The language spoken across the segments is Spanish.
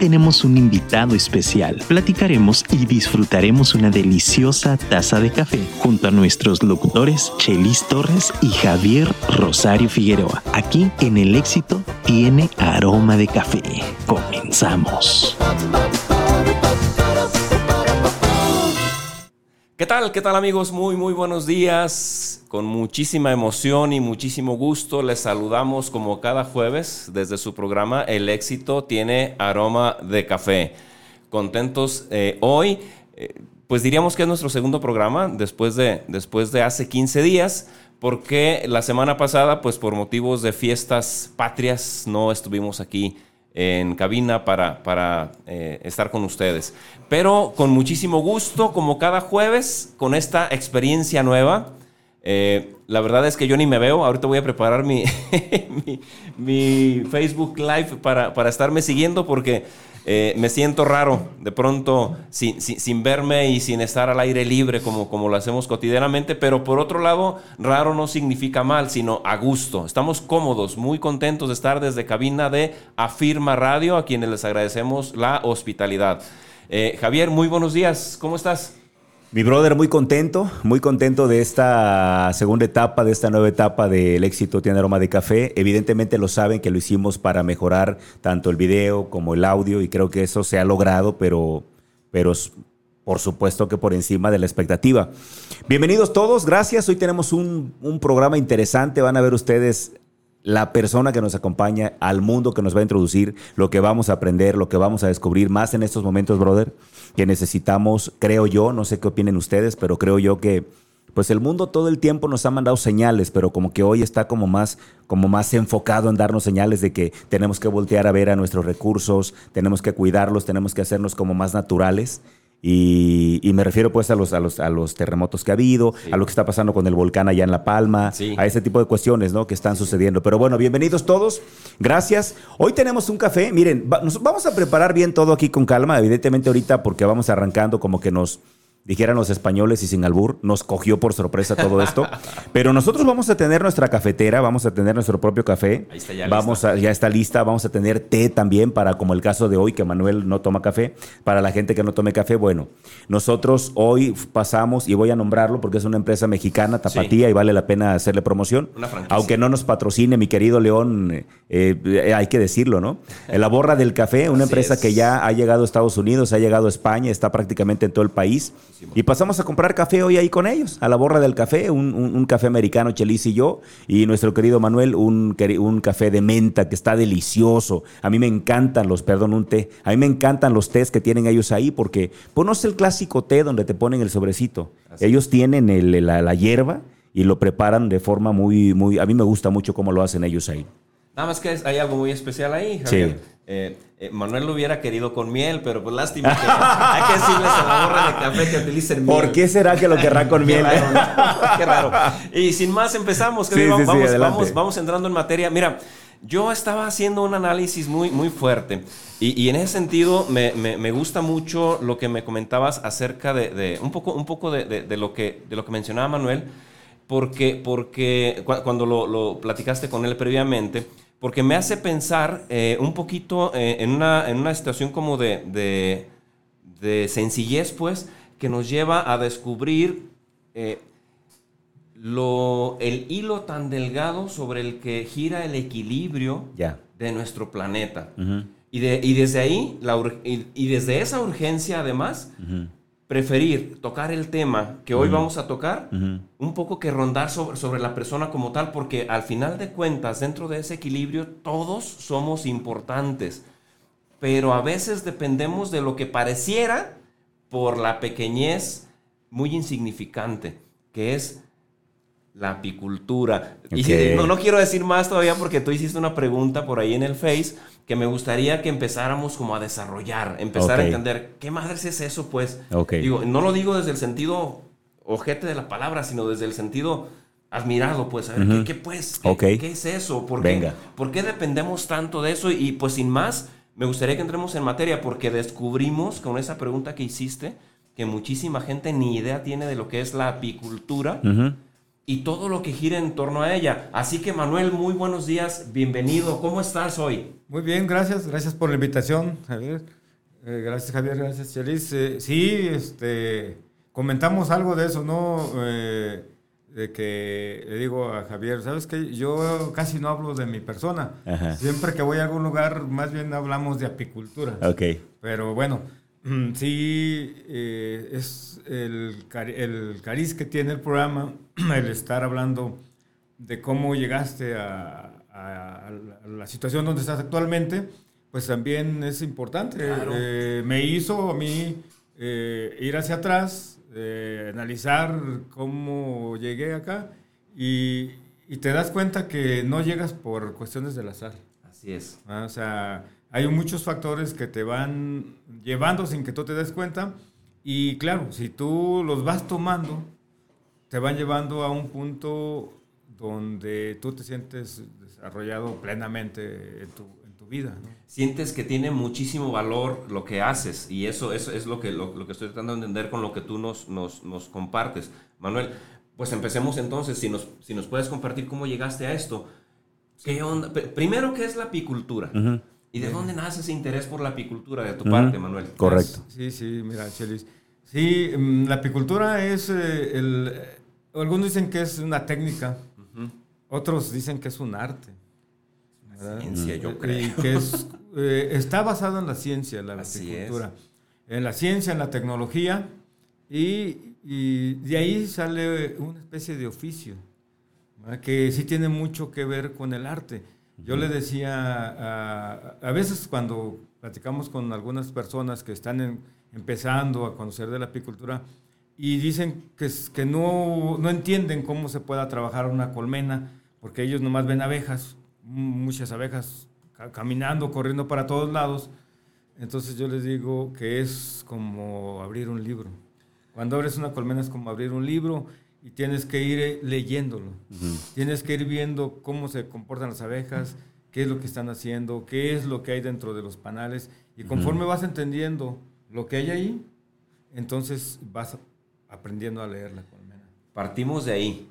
tenemos un invitado especial. Platicaremos y disfrutaremos una deliciosa taza de café junto a nuestros locutores Chelis Torres y Javier Rosario Figueroa. Aquí en El Éxito tiene aroma de café. Comenzamos. ¿Qué tal? ¿Qué tal amigos? Muy, muy buenos días. Con muchísima emoción y muchísimo gusto les saludamos como cada jueves desde su programa El éxito tiene aroma de café. Contentos eh, hoy, eh, pues diríamos que es nuestro segundo programa después de, después de hace 15 días, porque la semana pasada, pues por motivos de fiestas patrias, no estuvimos aquí en cabina para, para eh, estar con ustedes. Pero con muchísimo gusto, como cada jueves, con esta experiencia nueva. Eh, la verdad es que yo ni me veo. Ahorita voy a preparar mi, mi, Facebook Live para, para estarme siguiendo porque eh, me siento raro de pronto sin, verme y sin estar al aire libre como, como lo hacemos cotidianamente, pero por otro lado, raro no significa mal, sino a gusto. Estamos cómodos, muy contentos de estar desde cabina de Afirma Radio, a quienes les agradecemos la hospitalidad. Eh, Javier, muy buenos días, ¿cómo estás? Mi brother, muy contento, muy contento de esta segunda etapa, de esta nueva etapa del éxito Tiene Aroma de Café. Evidentemente lo saben que lo hicimos para mejorar tanto el video como el audio y creo que eso se ha logrado, pero, pero por supuesto que por encima de la expectativa. Bienvenidos todos, gracias. Hoy tenemos un, un programa interesante, van a ver ustedes la persona que nos acompaña al mundo que nos va a introducir, lo que vamos a aprender, lo que vamos a descubrir más en estos momentos, brother que necesitamos, creo yo, no sé qué opinen ustedes, pero creo yo que pues el mundo todo el tiempo nos ha mandado señales, pero como que hoy está como más, como más enfocado en darnos señales de que tenemos que voltear a ver a nuestros recursos, tenemos que cuidarlos, tenemos que hacernos como más naturales. Y, me refiero pues a los, a los, a los terremotos que ha habido, a lo que está pasando con el volcán allá en La Palma, a ese tipo de cuestiones ¿no? que están sucediendo. Pero bueno, bienvenidos todos, gracias. Hoy tenemos un café, miren, vamos a preparar bien todo aquí con calma, evidentemente ahorita porque vamos arrancando como que nos dijeran los españoles y sin albur, nos cogió por sorpresa todo esto. Pero nosotros vamos a tener nuestra cafetera, vamos a tener nuestro propio café. Ahí está ya vamos A, ya está lista, vamos a tener té también para como el caso de hoy que Manuel no toma café, para la gente que no tome café, bueno, nosotros hoy pasamos y voy a nombrarlo porque es una empresa mexicana, Tapatía y vale la pena hacerle promoción. Aunque no nos patrocine mi querido León, eh, eh, hay que decirlo, ¿no? La Borra del Café, una empresa que ya ha llegado a Estados Unidos, ha llegado a España, está prácticamente en todo el país y pasamos a comprar café hoy ahí con ellos, a la borra del café, un, café americano, Chelis y yo, y nuestro querido Manuel, un, un, café de menta que está delicioso. A mí me encantan los, perdón, un té, a mí me encantan los tés que tienen ellos ahí, porque pues no es el clásico té donde te ponen el sobrecito. Ellos tienen la, hierba y lo preparan de forma muy, muy, a mí me gusta mucho cómo lo hacen ellos ahí. Nada más que hay algo muy especial ahí, Javier. Sí. Eh, eh, Manuel lo hubiera querido con miel, pero pues lástima que hay que decirles a la borra de café que utilicen miel. ¿Por qué será que lo querrá con miel? Qué raro, Y sin más empezamos. vamos, vamos, entrando en materia. Mira, yo estaba haciendo un análisis muy, muy fuerte y, en ese sentido me, me, gusta mucho lo que me comentabas acerca de, un poco, un poco de, de, lo que, de lo que mencionaba Manuel, porque, porque cuando lo, lo platicaste con él previamente, porque me hace pensar eh, un poquito eh, en, una, en, una, situación como de, de, sencillez, pues, que nos lleva a descubrir eh, lo, el hilo tan delgado sobre el que gira el equilibrio de nuestro planeta. y, de, y, desde ahí, la, y, desde esa urgencia, además, preferir tocar el tema que hoy vamos a tocar, un poco que rondar sobre, sobre, la persona como tal, porque al final de cuentas, dentro de ese equilibrio, todos somos importantes, pero a veces dependemos de lo que pareciera por la pequeñez muy insignificante, que es la apicultura. Y no, no, quiero decir más todavía porque tú hiciste una pregunta por ahí en el Face que me gustaría que empezáramos como a desarrollar, empezar a entender qué madres es eso, pues. Digo, no lo digo desde el sentido ojete de la palabra, sino desde el sentido admirado, pues, a ver, ¿qué, pues? ¿Qué, es eso? ¿Por qué, ¿Por qué dependemos tanto de eso? Y pues sin más, me gustaría que entremos en materia porque descubrimos con esa pregunta que hiciste que muchísima gente ni idea tiene de lo que es la apicultura. y todo lo que gira en torno a ella. Así que Manuel, muy buenos días, bienvenido. ¿Cómo estás hoy? Muy bien, gracias, gracias por la invitación, Javier. Eh, gracias Javier, gracias Chelis. Eh, sí, este, comentamos algo de eso, ¿no? Eh, de que le digo a Javier, ¿sabes qué? Yo casi no hablo de mi persona. Siempre que voy a algún lugar, más bien hablamos de apicultura. Ok. Pero bueno, sí, es el, el cariz que tiene el programa el estar hablando de cómo llegaste a, la situación donde estás actualmente, pues también es importante. Eh, me hizo a mí eh, ir hacia atrás, eh, analizar cómo llegué acá y, te das cuenta que no llegas por cuestiones del azar. Así es. Ah, o sea, hay muchos factores que te van llevando sin que tú te des cuenta y claro, si tú los vas tomando, te van llevando a un punto donde tú te sientes desarrollado plenamente en tu, en tu vida. Sientes que tiene muchísimo valor lo que haces y eso, eso es lo que, lo, que estoy tratando de entender con lo que tú nos, nos, nos, compartes. Manuel, pues empecemos entonces, si nos, si nos puedes compartir cómo llegaste a esto. ¿Qué onda? Primero, ¿qué es la apicultura? ¿Y de dónde nace ese interés por la apicultura de tu parte, Manuel? Correcto. Sí, sí, mira, Chelis. Sí, mm, la apicultura es eh, el algunos dicen que es una técnica, otros dicen que es un arte. ciencia, yo creo. Y que eh, está basado en la ciencia, la agricultura. En la ciencia, en la tecnología, y, de ahí sale una especie de oficio, que sí tiene mucho que ver con el arte. Yo le decía, a, veces cuando platicamos con algunas personas que están empezando a conocer de la apicultura, y dicen que, que no, no, entienden cómo se pueda trabajar una colmena, porque ellos nomás ven abejas, muchas abejas caminando, corriendo para todos lados. Entonces yo les digo que es como abrir un libro. Cuando abres una colmena es como abrir un libro y tienes que ir eh, leyéndolo. Tienes que ir viendo cómo se comportan las abejas, qué es lo que están haciendo, qué es lo que hay dentro de los panales. Y conforme vas entendiendo lo que hay ahí, entonces vas aprendiendo a leer la colmena. Partimos de ahí.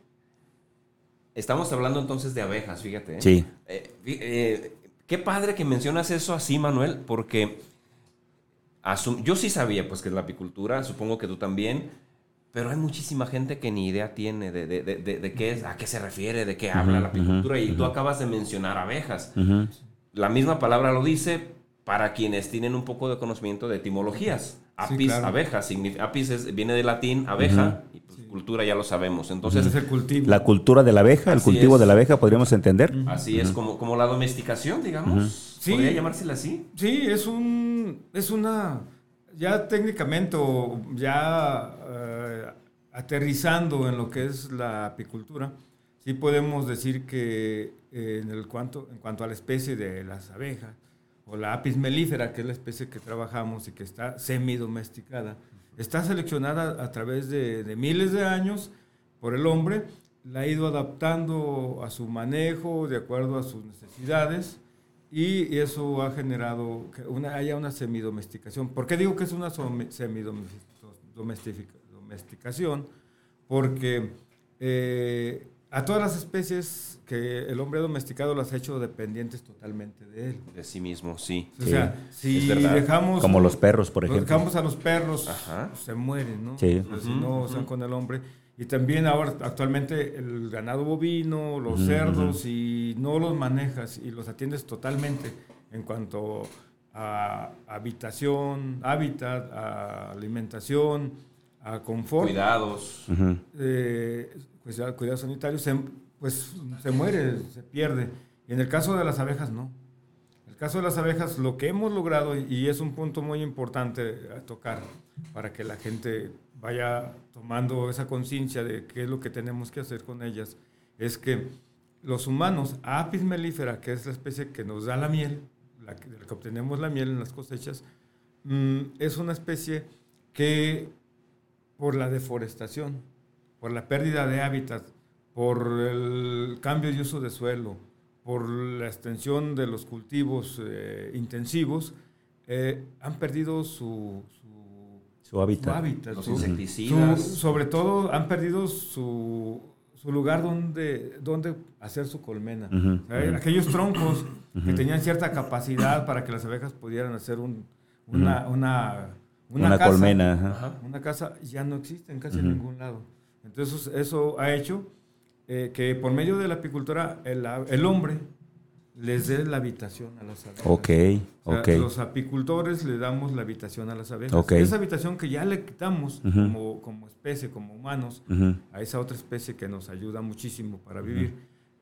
Estamos hablando entonces de abejas, fíjate. ¿eh? Sí. Eh, eh, qué padre que mencionas eso así, Manuel, porque yo sí sabía pues que es la apicultura, supongo que tú también, pero hay muchísima gente que ni idea tiene de, de, de, qué es, a qué se refiere, de qué habla la apicultura, y tú acabas de mencionar abejas. La misma palabra lo dice para quienes tienen un poco de conocimiento de etimologías. Apis, abeja. apis viene de latín, abeja, y pues, cultura ya lo sabemos. Entonces, es el cultivo. La cultura de la abeja, el cultivo de la abeja, podríamos entender. Así es, como, como la domesticación, digamos. ¿Podría llamársela así? Sí, es un. Es una. Ya técnicamente, o ya eh, aterrizando en lo que es la apicultura, sí podemos decir que eh, en, el cuanto, en cuanto a la especie de las abejas, o la apis melífera, que es la especie que trabajamos y que está semi-domesticada, está seleccionada a través de, miles de años por el hombre, la ha ido adaptando a su manejo de acuerdo a sus necesidades y eso ha generado que haya una semidomesticación. ¿Por qué digo que es una semidomesticación? Porque eh, a todas las especies que el hombre ha domesticado las ha hecho dependientes totalmente de él. De sí mismo, sí. O sea, si dejamos... Como los perros, por ejemplo. Dejamos a los perros, se mueren, ¿no? Sí. si no están con el hombre. Y también ahora, actualmente, el ganado bovino, los cerdos, si no los manejas y los atiendes totalmente en cuanto a habitación, hábitat, a alimentación, a confort. Cuidados. eh, pues cuidados sanitarios, se, pues se muere, se pierde. Y en el caso de las abejas, no. En el caso de las abejas, lo que hemos logrado, y es un punto muy importante a tocar para que la gente vaya tomando esa conciencia de qué es lo que tenemos que hacer con ellas, es que los humanos, Apis mellifera, que es la especie que nos da la miel, la que, que obtenemos la miel en las cosechas, mm, es una especie que por la deforestación, por la pérdida de hábitat, por el cambio de uso de suelo, por la extensión de los cultivos eh, intensivos, eh, han perdido su, su, hábitat. Los insecticidas. sobre todo han perdido su, su lugar donde, donde hacer su colmena. Aquellos troncos que tenían cierta capacidad para que las abejas pudieran hacer un, una, una, una, casa, colmena. Una casa ya no existen casi en ningún lado. Entonces eso ha hecho eh, que por medio de la apicultura el, el hombre les dé la habitación a las abejas. Ok, ok. Los apicultores le damos la habitación a las abejas. Esa habitación que ya le quitamos como, como, especie, como humanos, a esa otra especie que nos ayuda muchísimo para vivir,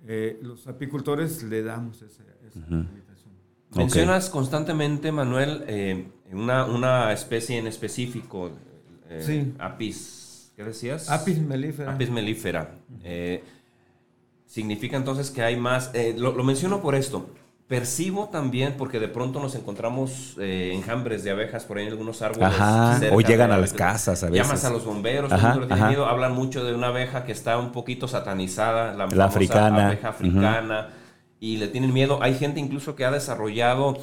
eh, los apicultores le damos esa, habitación. Mencionas constantemente, Manuel, eh, una, una, especie en específico, eh, Apis, ¿qué decías? Apis mellifera. Apis mellifera. Significa entonces que hay más, eh, lo, menciono por esto, percibo también porque de pronto nos encontramos eh, enjambres de abejas por ahí en algunos árboles. Ajá, o llegan a las casas a veces. Llamas a los bomberos, hablan mucho de una abeja que está un poquito satanizada, la, africana. abeja africana, y le tienen miedo. Hay gente incluso que ha desarrollado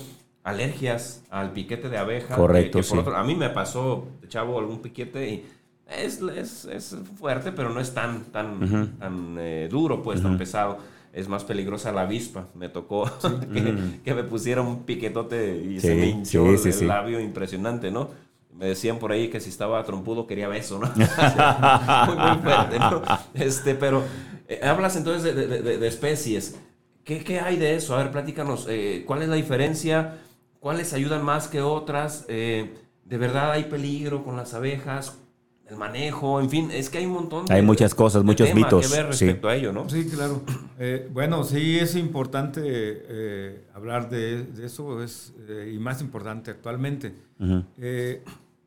alergias al piquete de abeja. Correcto, a mí me pasó, chavo, algún piquete y es, es, es, fuerte, pero no es tan, tan, tan eh, duro, pues, tan pesado. Es más peligrosa la avispa. Me tocó que, me pusiera un piquetote y se me hinchó el, labio impresionante, ¿no? Me decían por ahí que si estaba trompudo quería beso, ¿no? muy, fuerte, ¿no? Este, pero eh, hablas entonces de, de, especies. ¿Qué, ¿Qué, hay de eso? A ver, platícanos. Eh, ¿Cuál es la diferencia? ¿Cuáles ayudan más que otras? ¿De verdad hay peligro con las abejas? El manejo, en fin, es que hay un montón de Hay muchas cosas, muchos mitos. que ver respecto a ello, ¿no? Sí, claro. Eh, bueno, sí es importante eh, hablar de, eso, es, eh, y más importante actualmente.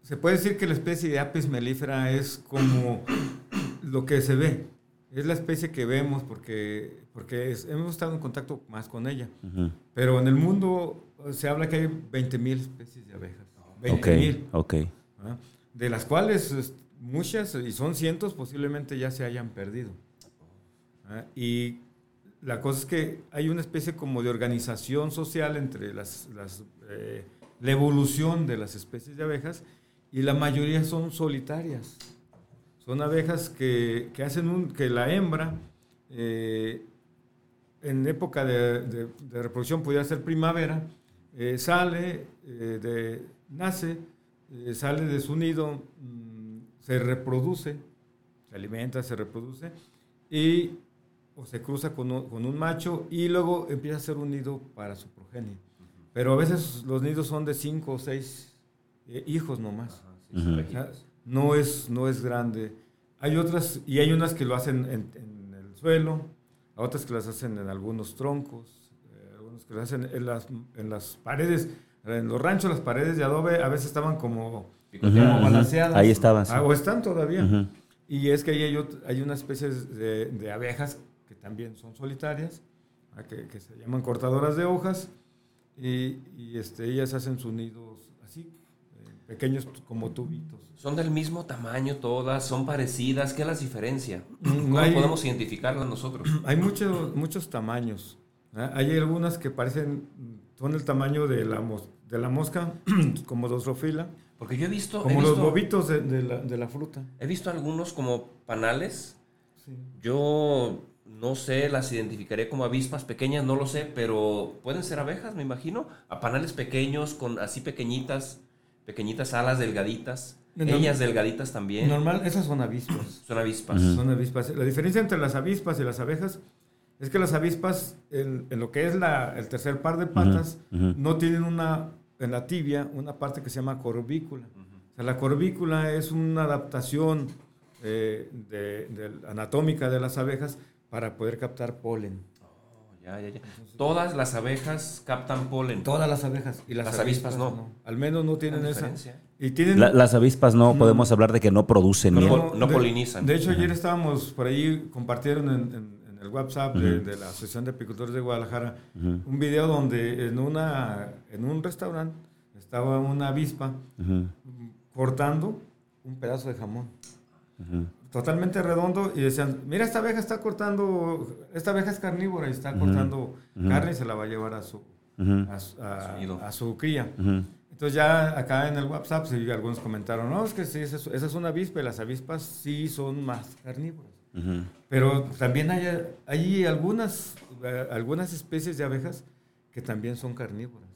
se puede decir que la especie de Apis mellifera es como lo que se ve. Es la especie que vemos porque, porque hemos estado en contacto más con ella. Pero en el mundo se habla que hay 20.000 especies de abejas. 20.000. Ok. ¿Ah? De las cuales muchas, y son cientos, posiblemente ya se hayan perdido. ¿Ah? Y la cosa es que hay una especie como de organización social entre las, eh, la evolución de las especies de abejas y la mayoría son solitarias. Son abejas que, hacen un, que la hembra eh, en época de, reproducción pudiera ser primavera, eh, sale, de, nace, sale de su nido mm, se reproduce, se alimenta, se reproduce, y o se cruza con un, macho y luego empieza a hacer un nido para su progenie. Pero a veces los nidos son de cinco o seis eh, hijos nomás. no, es, no es grande. Hay otras, y hay unas que lo hacen en, el suelo, otras que las hacen en algunos troncos, eh, algunos que las hacen en las, en las paredes. En los ranchos las paredes de adobe a veces estaban como Ahí estaban. Ah, o están todavía. Y es que ahí hay, hay una especie de, abejas que también son solitarias, ah, que, se llaman cortadoras de hojas, y, este, ellas hacen sus nidos así, eh, pequeños como tubitos. ¿Son del mismo tamaño todas? ¿Son parecidas? ¿Qué las diferencia? Mm, ¿Cómo podemos identificarlas nosotros? Hay muchos, muchos tamaños. Hay algunas que parecen, son el tamaño de la, de la mosca, como Drosophylla porque yo he visto... Como los bobitos de, la, fruta. He visto algunos como panales. Yo no sé, las identificaré como avispas pequeñas, no lo sé, pero pueden ser abejas, me imagino. A panales pequeños, con así pequeñitas, pequeñitas alas delgaditas. Ellas delgaditas también. Normal, esas son avispas. Son avispas. Son avispas. La diferencia entre las avispas y las abejas es que las avispas, en, lo que es el tercer par de patas, no tienen una en la tibia una parte que se llama corbícula. o sea, la corbícula es una adaptación eh, de, anatómica de las abejas para poder captar polen. Oh, ya, ya, ya. Todas las abejas captan polen. Todas las abejas. Y las, avispas, no. Al menos no tienen esa. Y tienen, las avispas no, podemos hablar de que no producen no, No, polinizan. De hecho, ayer estábamos por ahí, compartieron en el WhatsApp de, la Asociación de Apicultores de Guadalajara, un video donde en, una, en un restaurante estaba una avispa cortando un pedazo de jamón. Totalmente redondo y decían, mira, esta abeja está cortando, esta abeja es carnívora y está cortando carne y se la va a llevar a su, a, su cría. Entonces ya acá en el WhatsApp sí, algunos comentaron, no, es que sí, esa es una avispa y las avispas sí son más carnívoras. Pero también hay, hay algunas, eh, algunas especies de abejas que también son carnívoras.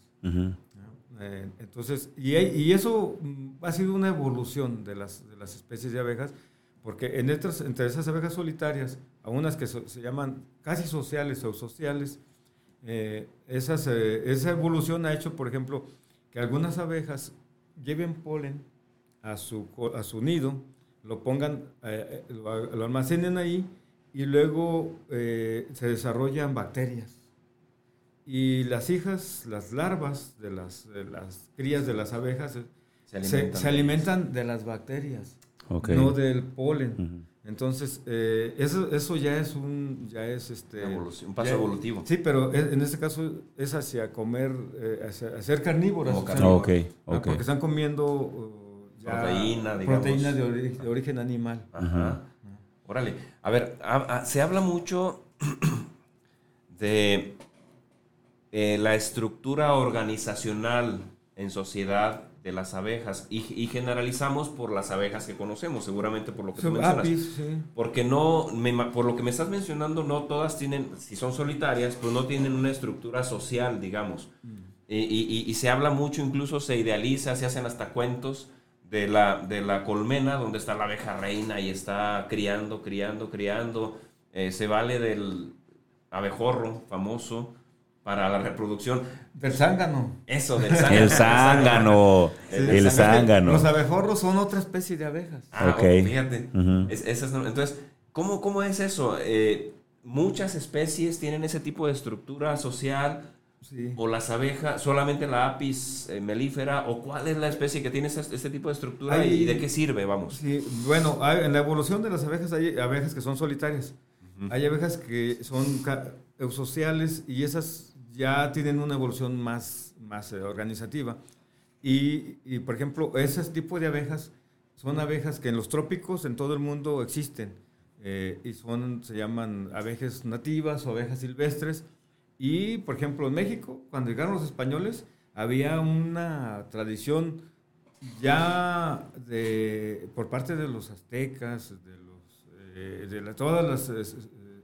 Eh, entonces, y, y, eso mm, ha sido una evolución de las, de las especies de abejas, porque en estas, entre esas abejas solitarias, a unas que se llaman casi sociales o sociales, eh, esas, esa evolución ha hecho, por ejemplo, que algunas abejas lleven polen a su, a su nido, lo pongan, lo, almacenen ahí y luego se desarrollan bacterias y las hijas, las larvas de las, las crías de las abejas se alimentan, de las bacterias, no del polen. Entonces, eh, eso, eso ya es un, ya es este, un paso evolutivo. Sí, pero en este caso es hacia comer, eh, hacia, ser carnívoras. Okay, Porque están comiendo uh, proteína, proteína de, origen animal. Ajá. Órale. A ver, se habla mucho de eh, la estructura organizacional en sociedad de las abejas y, generalizamos por las abejas que conocemos, seguramente por lo que tú mencionas. Porque no, por lo que me estás mencionando, no todas tienen, si son solitarias, pues no tienen una estructura social, digamos. Mm. Y, se habla mucho, incluso se idealiza, se hacen hasta cuentos de la, de la colmena donde está la abeja reina y está criando, criando, criando. Eh, se vale del abejorro famoso para la reproducción. Del zángano. Eso, del zángano. El zángano. el, zángano. Los abejorros son otra especie de abejas. Ah, fíjate. entonces, ¿cómo, ¿cómo, es eso? Eh, muchas especies tienen ese tipo de estructura social. O las abejas, solamente la apis eh, melífera, o cuál es la especie que tiene este, tipo de estructura y de qué sirve, vamos. Sí, bueno, en la evolución de las abejas hay abejas que son solitarias. Hay abejas que son eusociales y esas ya tienen una evolución más, más eh, organizativa. Y, y, por ejemplo, ese tipo de abejas son abejas que en los trópicos en todo el mundo existen. Eh, y son, se llaman abejas nativas o abejas silvestres. Y, por ejemplo, en México, cuando llegaron los españoles, había una tradición ya de, por parte de los aztecas, de, los, eh, de todas las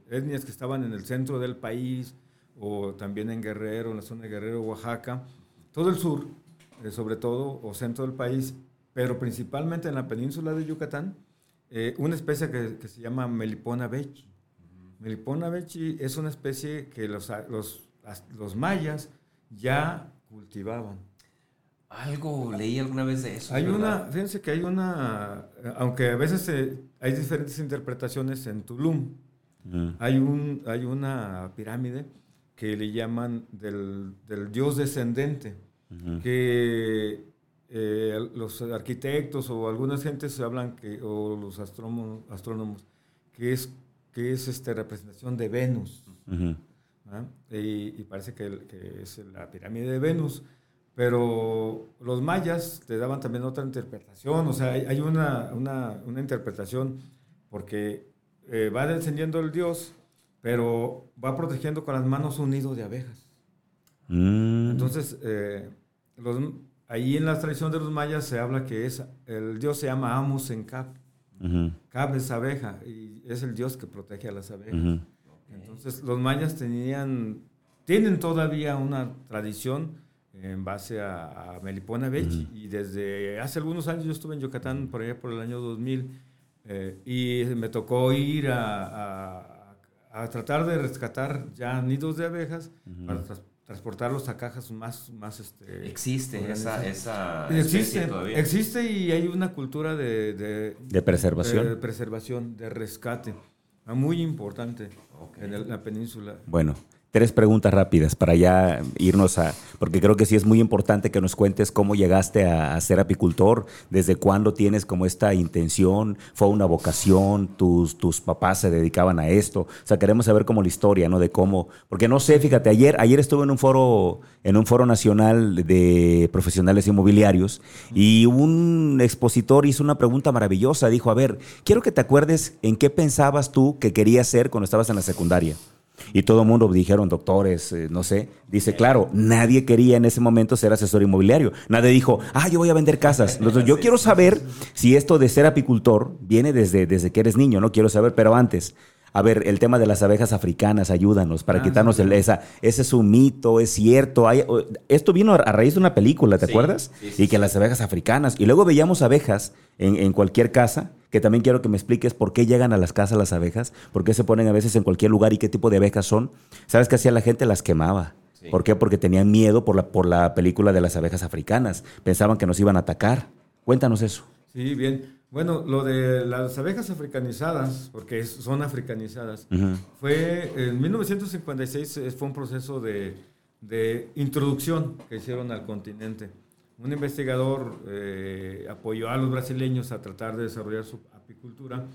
etnias que estaban en el centro del país, o también en Guerrero, en la zona de Guerrero, Oaxaca, todo el sur, eh, sobre todo, o centro del país, pero principalmente en la península de Yucatán, eh, una especie que, se llama Melipona bechi. Melipona bechi es una especie que los, los, los mayas ya cultivaban. Algo leí alguna vez de eso. Hay una, fíjense que hay una, aunque a veces hay diferentes interpretaciones en Tulum, hay, un, hay una pirámide que le llaman del, del dios descendente, que eh, los arquitectos o algunas gentes hablan que, o los astrónomos, astrónomos, que es, que es este, representación de Venus. y, parece que, que, es la pirámide de Venus. Pero los mayas te daban también otra interpretación, o sea, hay, una, una, una, interpretación porque eh, va descendiendo el dios pero va protegiendo con las manos un nido de abejas. Mm. Entonces, eh, ahí en la tradición de los mayas se habla que es, el dios se llama Amus Cap es abeja y es el dios que protege a las abejas. Entonces, los mayas tenían, tienen todavía una tradición en base a, Melipona Bechi y desde hace algunos años yo estuve en Yucatán por allá por el año 2000 eh, y me tocó ir a a tratar de rescatar ya nidos de abejas para transportarlos a cajas más... más este, existe esa, esa existe, Existe y hay una cultura de... De, preservación. De, preservación, de rescate. Muy importante en la península. Bueno, tres preguntas rápidas para ya irnos a, porque creo que sí es muy importante que nos cuentes cómo llegaste a, ser apicultor, desde cuándo tienes como esta intención, fue una vocación, tus, tus papás se dedicaban a esto, o sea, queremos saber como la historia, ¿no? De cómo, porque no sé, fíjate, ayer, ayer estuve en un foro, en un foro nacional de profesionales inmobiliarios y un expositor hizo una pregunta maravillosa, dijo, a ver, quiero que te acuerdes en qué pensabas tú que querías ser cuando estabas en la secundaria. Y todo el mundo dijeron, doctores, eh, no sé. Dice, claro, nadie quería en ese momento ser asesor inmobiliario. Nadie dijo, ah, yo voy a vender casas. Entonces, yo quiero saber si esto de ser apicultor viene desde, desde que eres niño, ¿no? Quiero saber, pero antes, a ver, el tema de las abejas africanas, ayúdanos para ah, quitarnos el, esa. Ese es un mito, es cierto. Hay, esto vino a, raíz de una película, ¿te acuerdas? y que las abejas africanas. Y luego veíamos abejas en, en, cualquier casa, que también quiero que me expliques por qué llegan a las casas las abejas, por qué se ponen a veces en cualquier lugar y qué tipo de abejas son. ¿Sabes qué hacía la gente? Las quemaba. ¿Por qué? Porque tenían miedo por la, por la película de las abejas africanas. Pensaban que nos iban a atacar. Cuéntanos eso. Sí, bien. Bueno, lo de las abejas africanizadas, porque son africanizadas, fue en 1956 fue un proceso de, introducción que hicieron al continente. Un investigador eh, apoyó a los brasileños a tratar de desarrollar su apicultura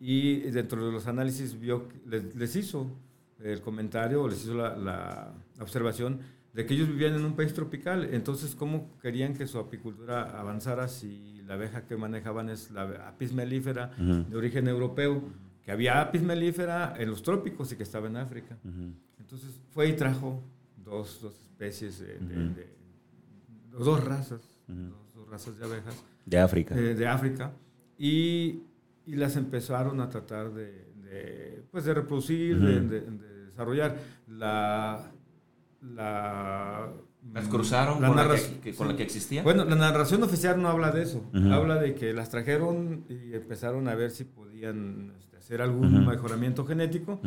y dentro de los análisis vio, les, hizo el comentario, les hizo la observación de que ellos vivían en un país tropical, entonces cómo querían que su apicultura avanzara si la abeja que manejaban es la apis mellifera de origen europeo, que había apis mellifera en los trópicos y que estaba en África. Entonces fue y trajo dos, dos especies, de, dos razas, dos, razas de abejas. De África. Eh, de África. Y, y, las empezaron a tratar de, pues de reproducir, de desarrollar. La, la... ¿Las cruzaron con, la que, con la que existía? Bueno, la narración oficial no habla de eso. Habla de que las trajeron y empezaron a ver si podían este, hacer algún mejoramiento genético.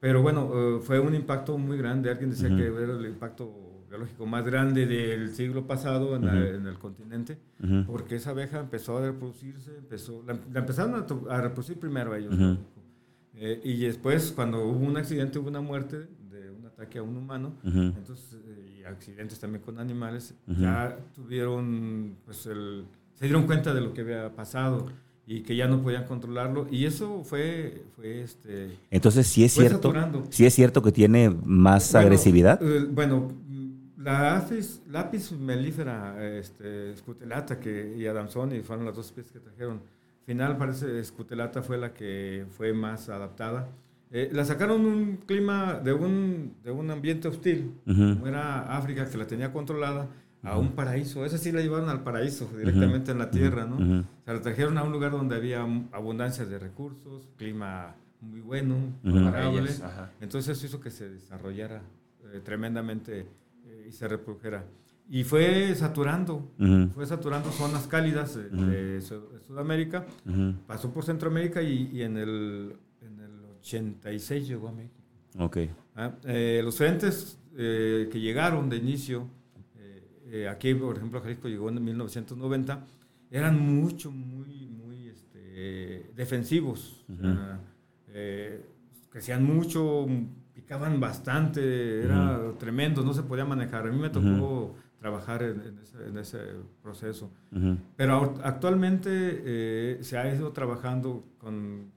Pero bueno, eh, fue un impacto muy grande. Alguien decía que era el impacto biológico más grande del siglo pasado en, el continente, porque esa abeja empezó a reproducirse, empezó, la, empezaron a, reproducir primero ellos. Eh, y después, cuando hubo un accidente, hubo una muerte ataque a un humano, entonces, eh, y accidentes también con animales, ya tuvieron, pues, el, se dieron cuenta de lo que había pasado y que ya no podían controlarlo y eso fue, fue este entonces sí es cierto sí es cierto que tiene más agresividad eh, bueno la apis, lápiz melífera este, scutelata que y adamsoni fueron las dos especies que trajeron. Final parece scutelata fue la que fue más adaptada. Eh, la sacaron un clima de un, de un ambiente hostil, como era África, que la tenía controlada, a un paraíso. Esa sí la llevaron al paraíso, directamente en la tierra, ¿no? O sea, la trajeron a un lugar donde había abundancia de recursos, clima muy bueno, favorable. Entonces eso hizo que se desarrollara eh, tremendamente y se reprodujera. Y fue saturando, fue saturando zonas cálidas de, Sudamérica, pasó por Centroamérica y en el 86 llegó a México. Ok. Ah, eh, los frentes eh, que llegaron de inicio, eh, aquí por ejemplo Jalisco llegó en 1990, eran mucho, muy, muy este, defensivos. crecían mucho, picaban bastante, era tremendo, no se podía manejar. A mí me tocó trabajar en, ese, proceso. Pero actualmente se ha ido trabajando con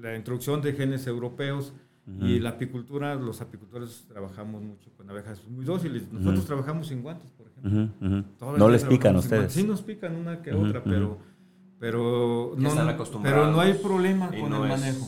la introducción de genes europeos y la apicultura, los apicultores trabajamos mucho con abejas muy dóciles. Nosotros trabajamos sin guantes, por ejemplo. No les pican ustedes. Sí nos pican una que otra, pero pero no, pero no hay problema con el manejo.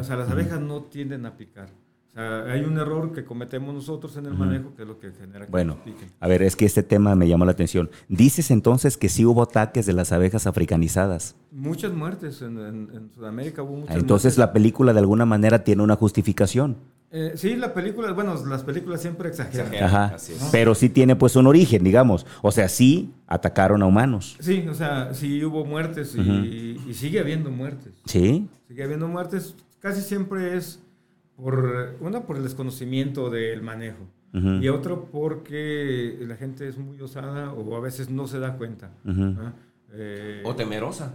O sea, las abejas no tienden a picar hay un error que cometemos nosotros en el manejo que es lo que genera que Bueno, a ver, es que este tema me llamó la atención. Dices entonces que sí hubo ataques de las abejas africanizadas. Muchas muertes en, Sudamérica hubo muchas Entonces la película de alguna manera tiene una justificación. Eh, sí, la película, bueno, las películas siempre exageran. Ajá. Pero sí tiene pues un origen, digamos. O sea, sí atacaron a humanos. Sí, o sea, sí hubo muertes y, y sigue habiendo muertes. Sí. Sigue habiendo muertes. Casi siempre es por, una, por el desconocimiento del manejo. Y otro porque la gente es muy osada o a veces no se da cuenta. Eh, o temerosa.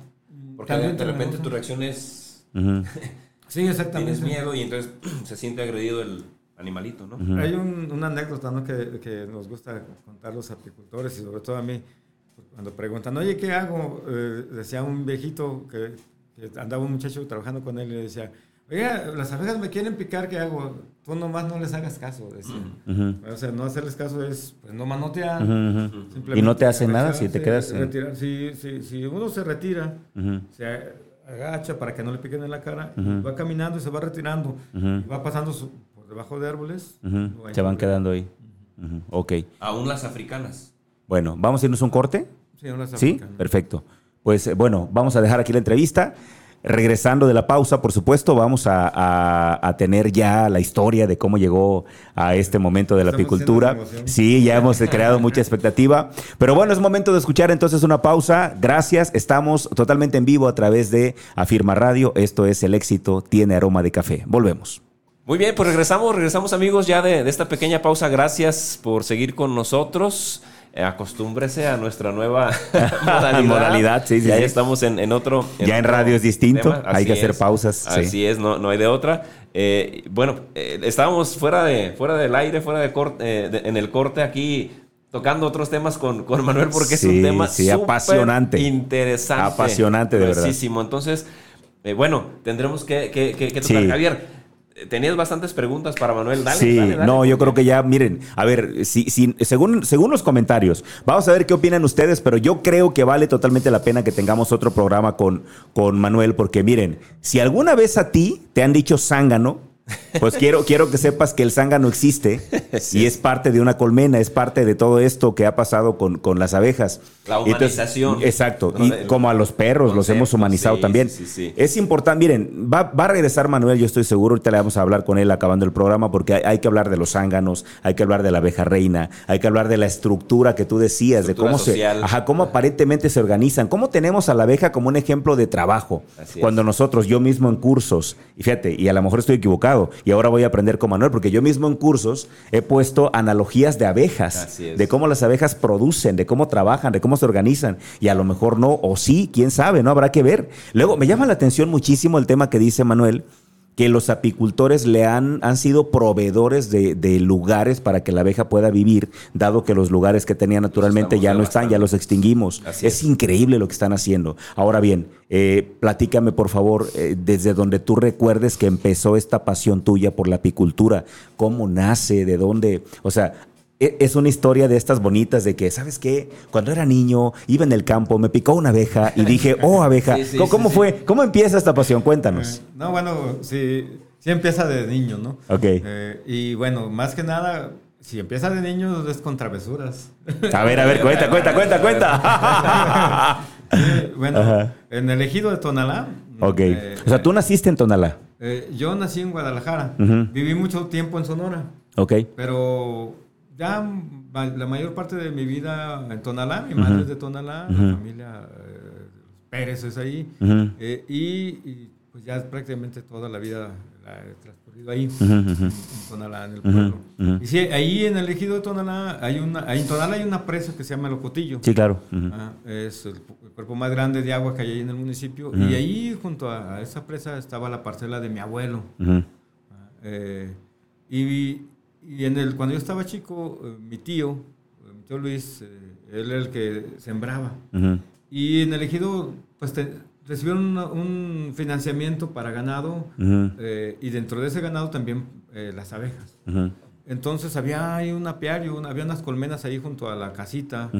Porque de, repente tu reacción es... sí, exactamente. Tienes miedo y entonces se siente agredido el animalito, ¿no? Hay un, una anécdota ¿no? que, que, nos gusta contar los apicultores y sobre todo a mí, cuando preguntan, oye, ¿qué hago? Eh, decía un viejito que, que andaba un muchacho trabajando con él y le decía, Oiga, las abejas me quieren picar, ¿qué hago? Tú nomás no les hagas caso, O sea, no hacerles caso es, pues, no manotear. y no te hace nada si te quedas... Retirar. Si, si, si, uno se retira, se agacha para que no le piquen en la cara, va caminando y se va retirando, va pasando por debajo de árboles. Se van quedando ahí. Ok. Aún las africanas. Bueno, ¿vamos a irnos un corte? Sí, aún las africanas. Sí, perfecto. Pues eh, bueno, vamos a dejar aquí la entrevista. Regresando de la pausa, por supuesto, vamos a, tener ya la historia de cómo llegó a este momento de la apicultura. Sí, ya hemos creado mucha expectativa. Pero bueno, es momento de escuchar entonces una pausa. Gracias. Estamos totalmente en vivo a través de Afirma Radio. Esto es El éxito tiene aroma de café. Volvemos. Muy bien, pues regresamos, regresamos amigos ya de, de esta pequeña pausa. Gracias por seguir con nosotros. Eh, acostúmbrese a nuestra nueva modalidad. sí, ya estamos en, otro. ya en radio es distinto, hay que hacer pausas. Así es, no, no hay de otra. Eh, bueno, eh, estábamos fuera, de, fuera del aire, fuera de corte, en el corte aquí tocando otros temas con, con Manuel porque es un tema sí, apasionante. interesante. Apasionante, de verdad. Entonces, bueno, tendremos que, que, que tocar. Javier, Tenías bastantes preguntas para Manuel. Dale, sí, dale, no, yo creo que ya, miren, a ver, si, si, según, según los comentarios, vamos a ver qué opinan ustedes, pero yo creo que vale totalmente la pena que tengamos otro programa con, con Manuel, porque miren, si alguna vez a ti te han dicho zángano, pues quiero, quiero que sepas que el zángano existe y es parte de una colmena, es parte de todo esto que ha pasado con, con las abejas. La humanización. exacto. Y como a los perros, los hemos humanizado también. es importante, miren, va, va, a regresar Manuel, yo estoy seguro, ahorita le vamos a hablar con él acabando el programa, porque hay, que hablar de los zánganos, hay que hablar de la abeja reina, hay que hablar de la estructura que tú decías, de cómo se, ajá, cómo aparentemente se organizan, cómo tenemos a la abeja como un ejemplo de trabajo. Cuando nosotros, yo mismo en cursos, y fíjate, y a lo mejor estoy equivocado, y ahora voy a aprender con Manuel, porque yo mismo en cursos he puesto analogías de abejas, de cómo las abejas producen, de cómo trabajan, de cómo se organizan, y a lo mejor no, o sí, quién sabe, no habrá que ver. Luego, me llama la atención muchísimo el tema que dice Manuel, que los apicultores le han, han sido proveedores de, lugares para que la abeja pueda vivir, dado que los lugares que tenía naturalmente ya no están, ya los extinguimos. Es, increíble lo que están haciendo. Ahora bien, eh, platícame por favor, eh, desde donde tú recuerdes que empezó esta pasión tuya por la apicultura, cómo nace, de dónde, o sea, es una historia de estas bonitas de que, ¿sabes qué? Cuando era niño, iba en el campo, me picó una abeja y dije, oh, abeja. ¿Cómo, fue? ¿Cómo empieza esta pasión? Cuéntanos. Eh, no, bueno, sí, sí empieza de niño, ¿no? Ok. Eh, y bueno, más que nada, si empieza de niño es con travesuras. A ver, a ver, cuenta, cuenta, cuenta, cuenta. bueno, en el ejido de Tonalá. Ok. Eh, o sea, tú naciste en Tonalá. yo nací en Guadalajara. Viví mucho tiempo en Sonora. Ok. Pero ya la mayor parte de mi vida en Tonalá, mi madre es de Tonalá, la familia eh, Pérez es ahí, eh, y, pues ya prácticamente toda la vida la he transcurrido ahí, en Tonalá, en el pueblo. Y sí, ahí en el ejido de Tonalá, hay una, en Tonalá hay una presa que se llama Locotillo. Sí, claro. Ah, es el, cuerpo más grande de agua que hay ahí en el municipio, y ahí junto a, esa presa estaba la parcela de mi abuelo. Ah, eh, y y en el, cuando yo estaba chico, eh, mi tío, eh, mi tío Luis, eh, él era el que sembraba. Y en el ejido, pues recibieron un, financiamiento para ganado y dentro de ese ganado también las abejas. Entonces había ahí un apiario, había unas colmenas ahí junto a la casita.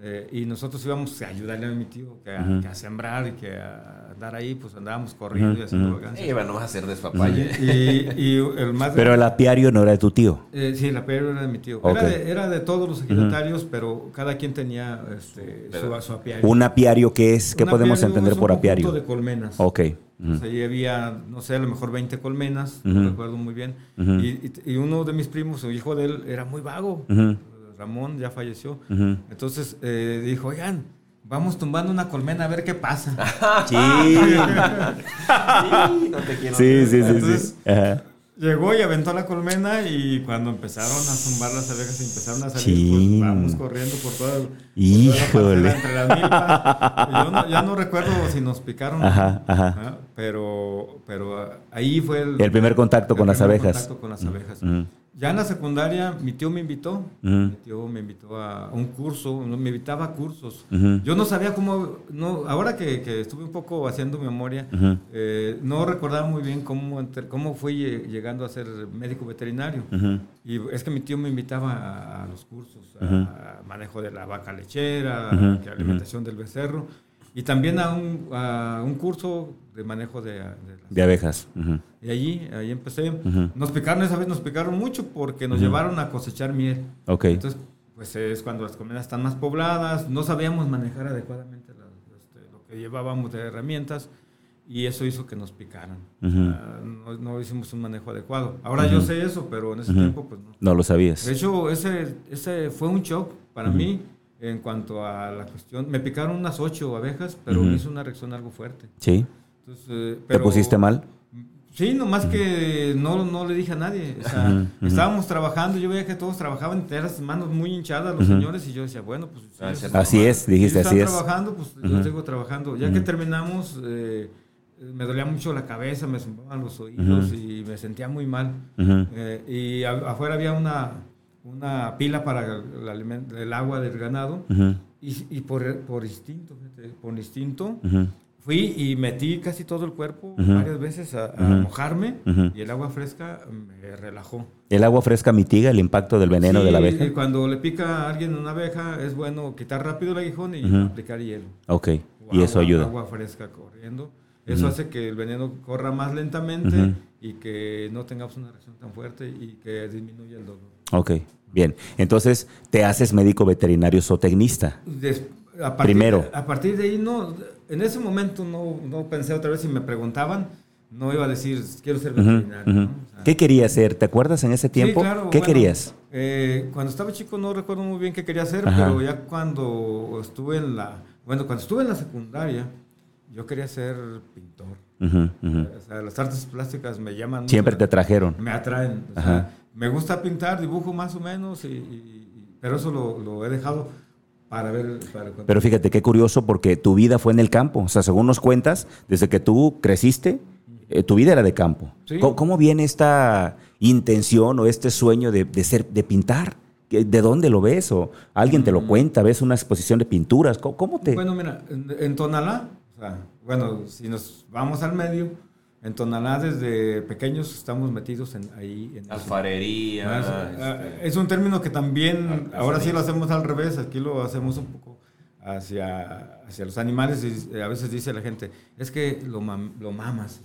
Eh, y nosotros íbamos a ayudarle a mi tío que a, sembrar y que a andar ahí, pues andábamos corriendo y haciendo vacancias. Y bueno, vas a hacer despapalle. y, el más pero el apiario no era de tu tío. Eh, sí, el apiario era de mi tío. Era, de, era, de, todos los egidatarios, pero cada quien tenía este, su, apiario. ¿Un apiario qué es? ¿Qué podemos entender por apiario? Un de colmenas. Ok. ahí había, no sé, a lo mejor 20 colmenas, no recuerdo muy bien. Y, y, uno de mis primos, el hijo de él, era muy vago. Ramón ya falleció. Entonces eh, dijo, oigan, vamos tumbando una colmena a ver qué pasa. sí. sí, sí, sí, sí. Llegó y aventó la colmena y cuando empezaron a zumbar las abejas y empezaron a salir, pues vamos corriendo por toda, por Híjole. entre las milpas. Yo ya no recuerdo si nos picaron, ajá, ajá. pero, pero ahí fue el, el primer contacto con las abejas. contacto con las abejas. Ya en la secundaria mi tío me invitó, mi tío me invitó a un curso, me invitaba a cursos. Yo no sabía cómo, no, ahora que, estuve un poco haciendo memoria, eh, no recordaba muy bien cómo, cómo fui llegando a ser médico veterinario. Y es que mi tío me invitaba a, los cursos, a, manejo de la vaca lechera, a alimentación del becerro. Y también a un, a un curso de manejo de, de, abejas. Y allí, ahí empecé. Nos picaron, esa vez nos picaron mucho porque nos llevaron a cosechar miel. Ok. Entonces, pues es cuando las colmenas están más pobladas, no sabíamos manejar adecuadamente este, lo que llevábamos de herramientas y eso hizo que nos picaran. Ah, no, hicimos un manejo adecuado. Ahora yo sé eso, pero en ese tiempo pues no. No lo sabías. De hecho, ese, ese fue un shock para mí en cuanto a la cuestión. Me picaron unas ocho abejas, pero hizo una reacción algo fuerte. Sí. Eh, ¿Te pusiste mal? Sí, nomás que no, no le dije a nadie. O sea, estábamos trabajando, yo veía que todos trababan, tenían las manos muy hinchadas los señores, y yo decía, bueno, pues... así es, dijiste, así es. trabajando, pues yo sigo trabajando. Ya que terminamos, eh, me dolía mucho la cabeza, me zumbaban los oídos y me sentía muy mal. Eh, y afuera había una, una pila para el, agua del ganado, y, y, por, por instinto, por instinto Fui y metí casi todo el cuerpo varias veces a, mojarme y el agua fresca me relajó. ¿El agua fresca mitiga el impacto del veneno de la abeja? cuando le pica a alguien una abeja es bueno quitar rápido el aguijón y aplicar hielo. Ok, y eso ayuda. Agua fresca corriendo. Eso hace que el veneno corra más lentamente y que no tengamos una reacción tan fuerte y que disminuya el dolor. Ok, bien. Entonces, ¿te haces médico veterinario zootecnista? Primero. a partir de ahí no en ese momento no, no, pensé otra vez si me preguntaban, no iba a decir quiero ser veterinario. ¿Qué querías hacer? ¿Te acuerdas en ese tiempo? Sí, claro, ¿Qué querías? Eh, cuando estaba chico no recuerdo muy bien qué quería hacer, pero ya cuando estuve en la, bueno, cuando estuve en la secundaria, yo quería ser pintor. O sea, las artes plásticas me llaman. Siempre te trajeron. Me atraen. Me gusta pintar, dibujo más o menos, pero eso lo, lo he dejado ver, Pero fíjate qué curioso porque tu vida fue en el campo. O sea, según nos cuentas, desde que tú creciste, eh, tu vida era de campo. ¿Cómo, viene esta intención o este sueño de, ser, de pintar? ¿De dónde lo ves? ¿O alguien te lo mm. cuenta? ¿Ves una exposición de pinturas? ¿Cómo, te...? Bueno, mira, en, Tonalá, o sea, bueno, si nos vamos al medio, en Tonalá desde pequeños estamos metidos en, ahí. En Alfarería. Este, es un término que también, ahora sí lo hacemos al revés, aquí lo hacemos un poco hacia, hacia los animales y a veces dice la gente, es que lo, lo mamas,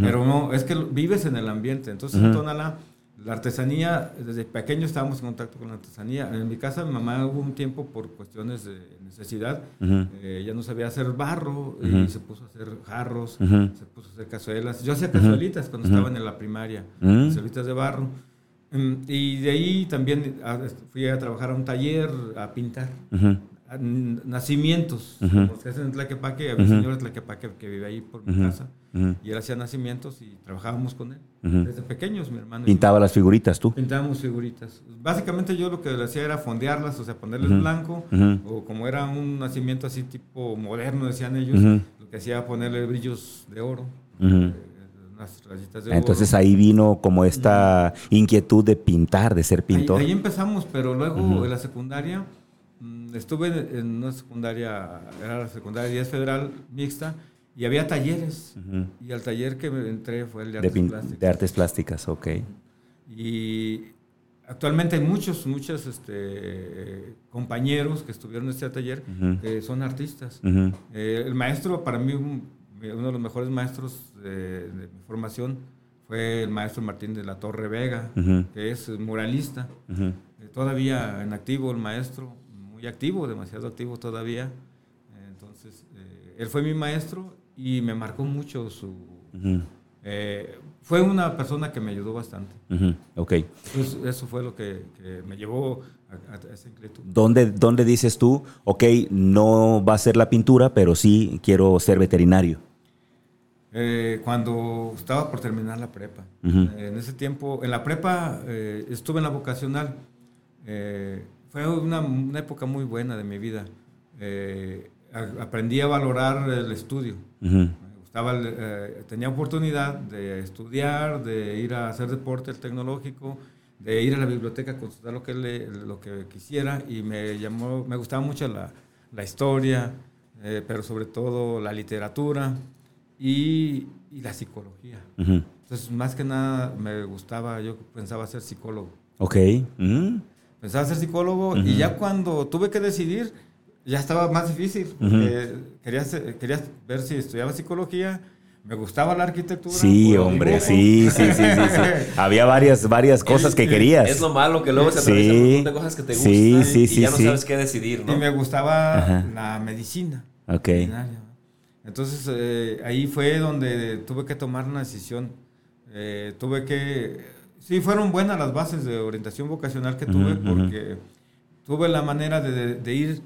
pero no, es que vives en el ambiente. Entonces en Tonalá la artesanía, desde pequeño estábamos en contacto con la artesanía. En mi casa, mi mamá hubo un tiempo por cuestiones de necesidad, eh, ella no sabía hacer barro y se puso a hacer jarros, se puso a hacer cazuelas. Yo hacía cazuelitas cuando estaba en la primaria, cazuelitas de barro. Mm, y de ahí también ah, fui a trabajar a un taller a pintar nacimientos, porque es en Tlaquepaque, había un señor de Tlaquepaque que vive ahí por mi casa, y él hacía nacimientos y trabajábamos con él. Desde pequeños, mi hermano. ¿Pintaba las figuritas tú? Pintábamos figuritas. Básicamente yo lo que le hacía era fondearlas, o sea, ponerles blanco, o como era un nacimiento así tipo moderno, decían ellos, lo que hacía era ponerle brillos de oro. Eh, Entonces ahí vino como esta inquietud de pintar, de ser pintor. Ahí, empezamos, pero luego en la secundaria estuve en una secundaria, era la secundaria 10 federal mixta, y había talleres. Y al taller que me entré fue el de artes plásticas. De artes plásticas, ok. Y actualmente hay muchos, muchos este, compañeros que estuvieron en este taller que son artistas. Eh, el maestro, para mí, uno de los mejores maestros de, mi formación fue el maestro Martín de la Torre Vega, que es muralista. Eh, todavía en activo el maestro activo, demasiado activo todavía. Entonces, eh, él fue mi maestro y me marcó mucho su... Eh, fue una persona que me ayudó bastante. Ok. eso fue lo que, me llevó a, esa inquietud. ¿Dónde, ¿Dónde dices tú, ok, no va a ser la pintura, pero sí quiero ser veterinario? Eh, cuando estaba por terminar la prepa. en ese tiempo, en la prepa estuve en la vocacional fue una, una, época muy buena de mi vida. Eh, aprendí a valorar el estudio. Me gustaba, eh, tenía oportunidad de estudiar, de ir a hacer deporte tecnológico, de ir a la biblioteca a consultar lo que, lo que quisiera y me llamó, me gustaba mucho la, la historia, eh, pero sobre todo la literatura y, y la psicología. Entonces, más que nada me gustaba, yo pensaba ser psicólogo. Ok. Pensaba ser psicólogo y ya cuando tuve que decidir, ya estaba más difícil. querías, querías ver si estudiaba psicología me gustaba la arquitectura. Sí, hombre, sí, sí, sí, sí, Había varias, varias cosas que querías. Es lo malo que luego se atraviesan un montón de cosas que te gustan sí, sí, y ya no sabes qué decidir, ¿no? Y me gustaba la medicina. Ok. Entonces, eh, ahí fue donde tuve que tomar una decisión. Eh, tuve que... Sí, fueron buenas las bases de orientación vocacional que tuve porque tuve la manera de ir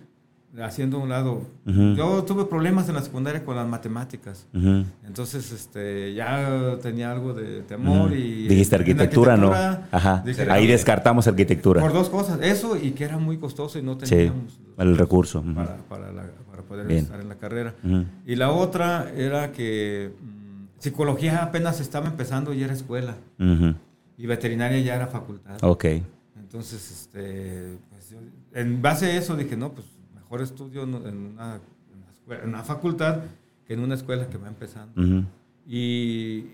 haciendo un lado. Yo tuve problemas en la secundaria con las matemáticas. Entonces, este, ya tenía algo de temor y... Dijiste arquitectura, no. Ajá. Ahí descartamos arquitectura. Por dos cosas. Eso y que era muy costoso y no teníamos... el recurso. Para, poder estar en la carrera. Y la otra era que mm, psicología apenas estaba empezando y era escuela. Y veterinaria ya era facultad. Ok. Entonces, este, pues, en base a eso dije, no, pues mejor estudio en una, en una, facultad que en una escuela que va empezando. y,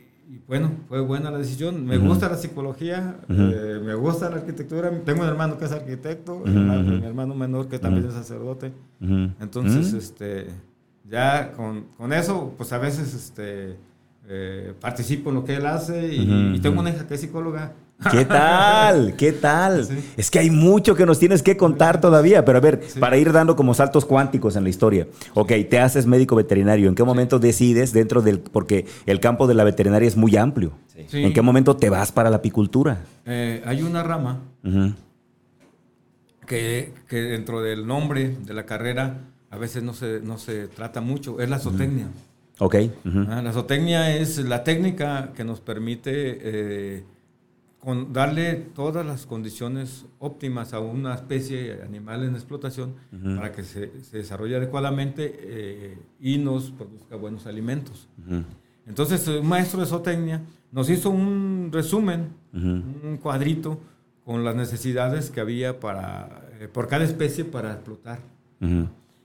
bueno, fue buena la decisión. Me gusta la psicología, eh, me gusta la arquitectura. Tengo un hermano que es arquitecto, mi hermano menor que también es sacerdote. Entonces, este, ya con, con, eso, pues a veces este, eh, participo en lo que él hace y, y tengo una hija que es psicóloga. ¿Qué tal? ¿Qué tal? Es que hay mucho que nos tienes que contar todavía, pero a ver, para ir dando como saltos cuánticos en la historia. Ok, te haces médico veterinario. ¿En qué momento decides dentro del... porque el campo de la veterinaria es muy amplio. ¿En qué momento te vas para la apicultura? Eh, hay una rama que, dentro del nombre de la carrera a veces no se, no se trata mucho, es la zootecnia. Ok. Ah, la zootecnia es la técnica que nos permite... Eh, con darle todas las condiciones óptimas a una especie animal en explotación para que se, desarrolle adecuadamente eh, y nos produzca buenos alimentos. Entonces, un maestro de zootecnia nos hizo un resumen, un cuadrito con las necesidades que había para, eh, por cada especie para explotar.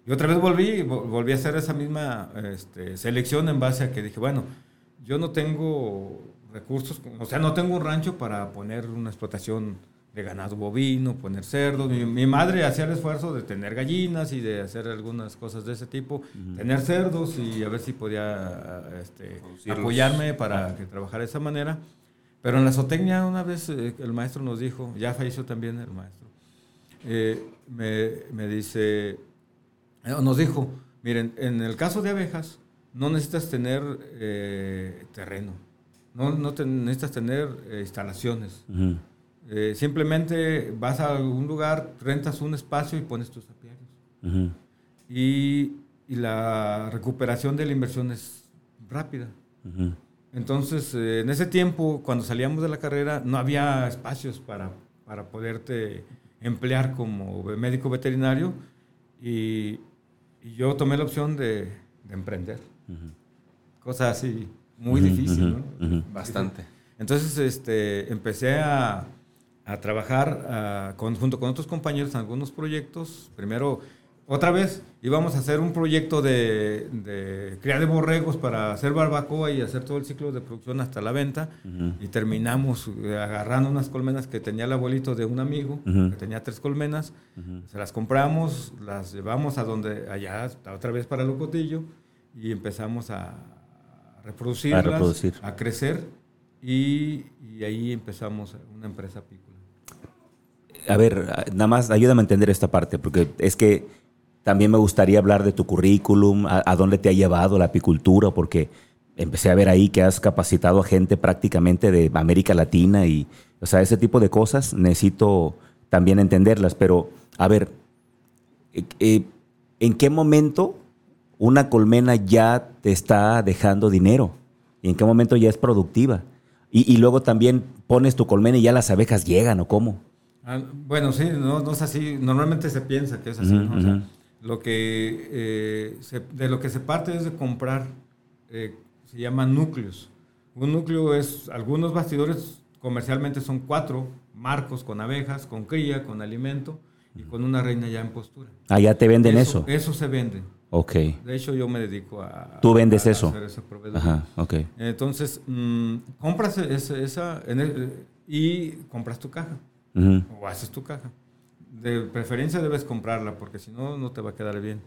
Y otra vez volví, volví a hacer esa misma este, selección en base a que dije, bueno, yo no tengo recursos, o sea, no tengo un rancho para poner una explotación de ganado bovino, poner cerdos. Mi, madre hacía el esfuerzo de tener gallinas y de hacer algunas cosas de ese tipo, tener cerdos y a ver si podía este, apoyarme para que trabajara de esa manera. Pero en la zootecnia una vez eh, el maestro nos dijo, ya falleció también el maestro, eh, me, me, dice, nos dijo, miren, en el caso de abejas no necesitas tener terreno no, no necesitas tener eh, instalaciones. Eh, simplemente vas a algún lugar, rentas un espacio y pones tus apiarios. y, y, la recuperación de la inversión es rápida. Entonces, eh, en ese tiempo, cuando salíamos de la carrera, no había espacios para, para poderte emplear como médico veterinario y, y yo tomé la opción de, de emprender. Cosas así muy difícil, ¿no? Bastante. Entonces, este, empecé a, a trabajar junto con otros compañeros en algunos proyectos. Primero, otra vez, íbamos a hacer un proyecto de, de criar de borregos para hacer barbacoa y hacer todo el ciclo de producción hasta la venta. Y terminamos eh, agarrando unas colmenas que tenía el abuelito de un amigo, que tenía tres colmenas. Se las compramos, las llevamos a donde, allá, otra vez para Locotillo, y empezamos a, reproducirlas, a, reproducir. a crecer y, ahí empezamos una empresa apícola. A ver, nada más ayúdame a entender esta parte, porque es que también me gustaría hablar de tu currículum, a, dónde te ha llevado la apicultura, porque empecé a ver ahí que has capacitado a gente prácticamente de América Latina y, o sea, ese tipo de cosas necesito también entenderlas, pero a ver, eh, eh, ¿en qué momento una colmena ya te está dejando dinero y en qué momento ya es productiva. Y, luego también pones tu colmena y ya las abejas llegan o cómo. Ah, bueno, sí, no, es así. Normalmente se piensa que es así. Lo que, eh, de lo que se parte es de comprar, eh, se llaman núcleos. Un núcleo es, algunos bastidores comercialmente son cuatro marcos con abejas, con cría, con alimento y con una reina ya en postura. Ah, ya te venden eso. Eso, se vende. Ok. De hecho, yo me dedico a... ¿Tú vendes eso? Hacer ese Ajá, ok. Entonces, mm, compras esa, y compras tu caja. O haces tu caja. De preferencia debes comprarla porque si no, no te va a quedar bien.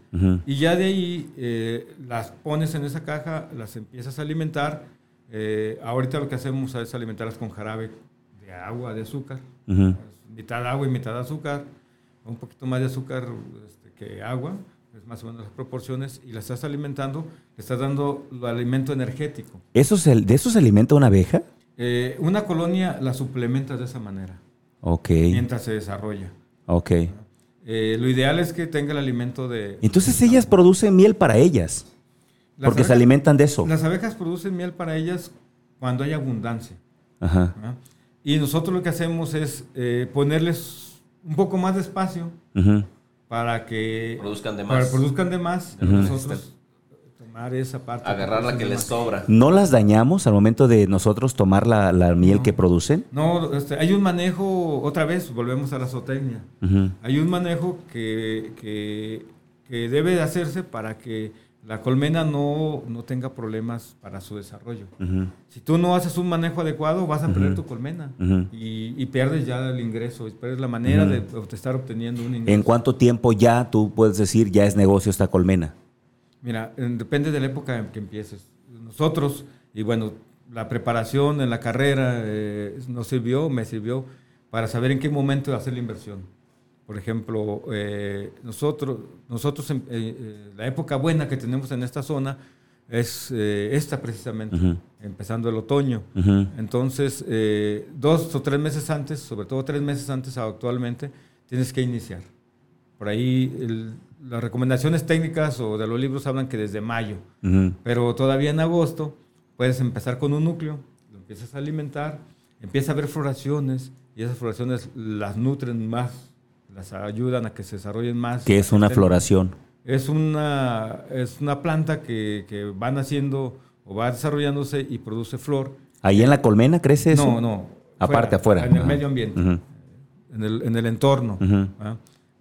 Y ya de ahí eh, las pones en esa caja, las empiezas a alimentar. Eh, ahorita lo que hacemos es alimentarlas con jarabe de agua, de azúcar. Mitad agua y mitad azúcar. Un poquito más de azúcar este, que agua, es más o menos las proporciones. Y las estás alimentando, le estás dando el alimento energético. ¿Eso ¿De eso se alimenta una abeja? Eh, una colonia la suplementa de esa manera. Ok. Mientras se desarrolla. Ok. Eh, lo ideal es que tenga el alimento de... Entonces ellas producen miel para ellas. porque se alimentan de eso. Las abejas producen miel para ellas cuando hay abundancia. Ajá. Y nosotros lo que hacemos es eh, ponerles un poco más de espacio para que produzcan de más. Para produzcan de más. Nosotros esa parte. Agarrar la que les sobra. ¿No las dañamos al momento de nosotros tomar la, miel que producen? No, este, hay un manejo, otra vez, volvemos a la zootecnia. Hay un manejo que, que, debe de hacerse para que la colmena no, no tenga problemas para su desarrollo. Si tú no haces un manejo adecuado, vas a perder tu colmena y, y, pierdes ya el ingreso, pierdes la manera de, de, estar obteniendo un ingreso. ¿En cuánto tiempo ya tú puedes decir ya es negocio esta colmena? Mira, depende de la época en que empieces. Nosotros, y bueno, la preparación en la carrera eh, nos sirvió, me sirvió para saber en qué momento hacer la inversión. Por ejemplo, eh, nosotros, nosotros eh, la época buena que tenemos en esta zona es esta precisamente, empezando el otoño. Entonces, dos o tres meses antes, sobre todo tres meses antes actualmente, tienes que iniciar. Por ahí el, las recomendaciones técnicas o de los libros hablan que desde mayo, pero todavía en agosto puedes empezar con un núcleo, lo empiezas a alimentar, empieza a haber floraciones y esas floraciones las nutren más, las ayudan a que se desarrollen más. ¿Qué es una floración? Es una, es una planta que, que va naciendo o va desarrollándose y produce flor. ¿Ahí en la colmena crece eso? No, no. Aparte, afuera. En el medio ambiente, en, el, en, el, entorno.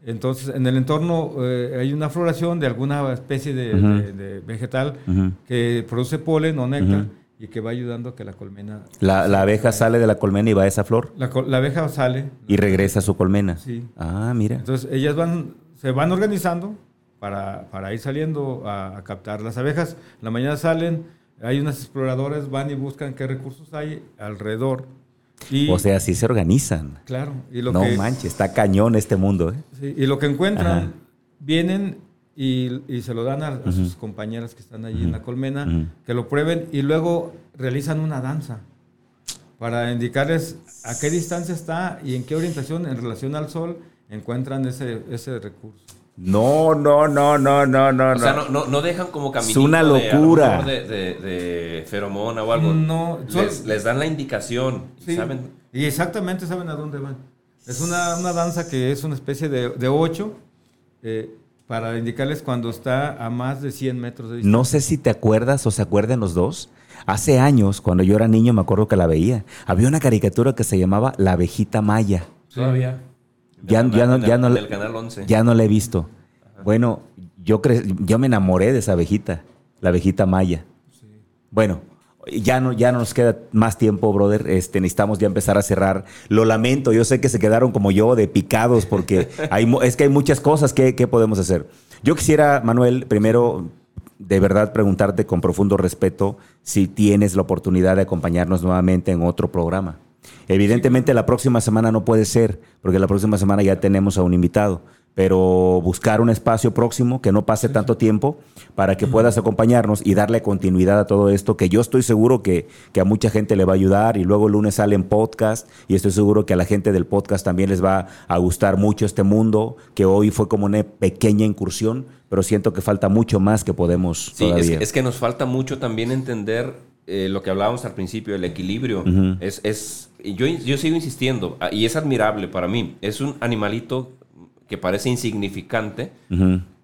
Entonces, en el entorno eh, hay una floración de alguna especie de, vegetal que produce polen o néctar y que va ayudando a que la colmena... La, abeja sale de la colmena y va a esa flor. La, abeja sale. Y regresa a su colmena. Sí. Ah, mira. Entonces, ellas van, se van organizando para, ir saliendo a, a, captar. Las abejas, la mañana salen, hay unas exploradoras, van y buscan qué recursos hay alrededor o sea, sí se organizan. Claro. Y lo no manches, está cañón este mundo. ¿eh? y lo que encuentran, vienen y, se lo dan a, sus compañeras que están allí en la colmena, que lo prueben y luego realizan una danza para indicarles a qué distancia está y en qué orientación en relación al sol encuentran ese, ese recurso. No, no, no, no, no, no. O sea, no, no, dejan como caminito Es una locura. De, de, feromona o algo. No. Les, dan la indicación. ¿saben? Y exactamente saben a dónde van. Es una, una danza que es una especie de, de ocho eh, para indicarles cuando está a más de 100 metros de distancia. No sé si te acuerdas o se acuerdan los dos. Hace años, cuando yo era niño, me acuerdo que la veía. Había una caricatura que se llamaba La abejita maya. Todavía. Ya, ya, no, ya, no, canal 11. ya no la he visto. Bueno, yo, cre yo me enamoré de esa abejita, la abejita maya. Bueno, ya no, ya no nos queda más tiempo, brother. Este, necesitamos ya empezar a cerrar. Lo lamento, yo sé que se quedaron como yo de picados porque hay, es que hay muchas cosas que, que podemos hacer. Yo quisiera, Manuel, primero de verdad preguntarte con profundo respeto si tienes la oportunidad de acompañarnos nuevamente en otro programa. Evidentemente la próxima semana no puede ser, porque la próxima semana ya tenemos a un invitado, pero buscar un espacio próximo que no pase tanto tiempo para que puedas acompañarnos y darle continuidad a todo esto, que yo estoy seguro que, a mucha gente le va a ayudar y luego el lunes sale en podcast y estoy seguro que a la gente del podcast también les va a gustar mucho este mundo, que hoy fue como una pequeña incursión, pero siento que falta mucho más que podemos sí, Es, que nos falta mucho también entender eh, lo que hablábamos al principio, el equilibrio. es, es yo, yo sigo insistiendo, ah, y es admirable para mí. Es un animalito que parece insignificante,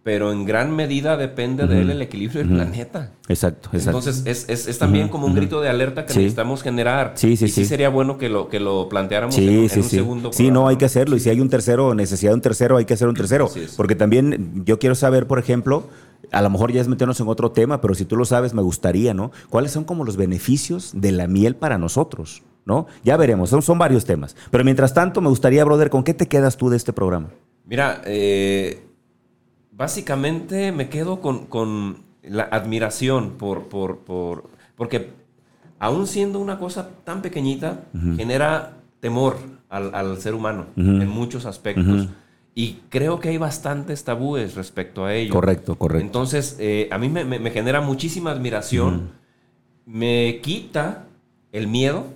pero en gran medida depende de él el equilibrio del planeta. Exacto, exacto. Entonces es, es, también como un grito de alerta que necesitamos generar. Sí, sí, y sí, sería bueno que lo, que lo planteáramos en, un segundo. Sí, no, hay que hacerlo. Y si hay un tercero, necesidad de un tercero, hay que hacer un tercero. Porque también yo quiero saber, por ejemplo, a lo mejor ya es meternos en otro tema, pero si tú lo sabes, me gustaría, ¿no? ¿Cuáles son como los beneficios de la miel para nosotros? ¿no? Ya veremos, son, son varios temas. Pero mientras tanto, me gustaría, brother, ¿con qué te quedas tú de este programa? Mira, eh, básicamente me quedo con, la admiración por, por, por, porque aún siendo una cosa tan pequeñita, genera temor al, ser humano en muchos aspectos. Y creo que hay bastantes tabúes respecto a ello. Correcto, correcto. Entonces, eh, a mí me, genera muchísima admiración. Me quita el miedo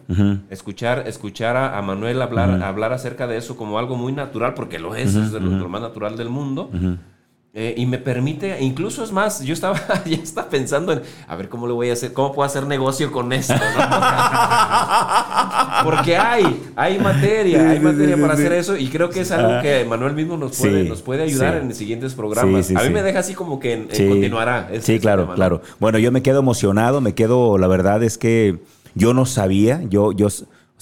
escuchar, escuchar a, Manuel hablar, hablar acerca de eso como algo muy natural, porque lo es, es lo, más natural del mundo. Eh, y me permite, incluso es más, yo estaba ya está pensando en, a ver cómo le voy a hacer, cómo puedo hacer negocio con esto, Porque hay, hay materia, hay materia para hacer eso y creo que es algo que Manuel mismo nos puede, nos puede ayudar en los siguientes programas. a mí me deja así como que continuará. sí, claro, claro. Bueno, yo me quedo emocionado, me quedo, la verdad es que yo no sabía, yo, yo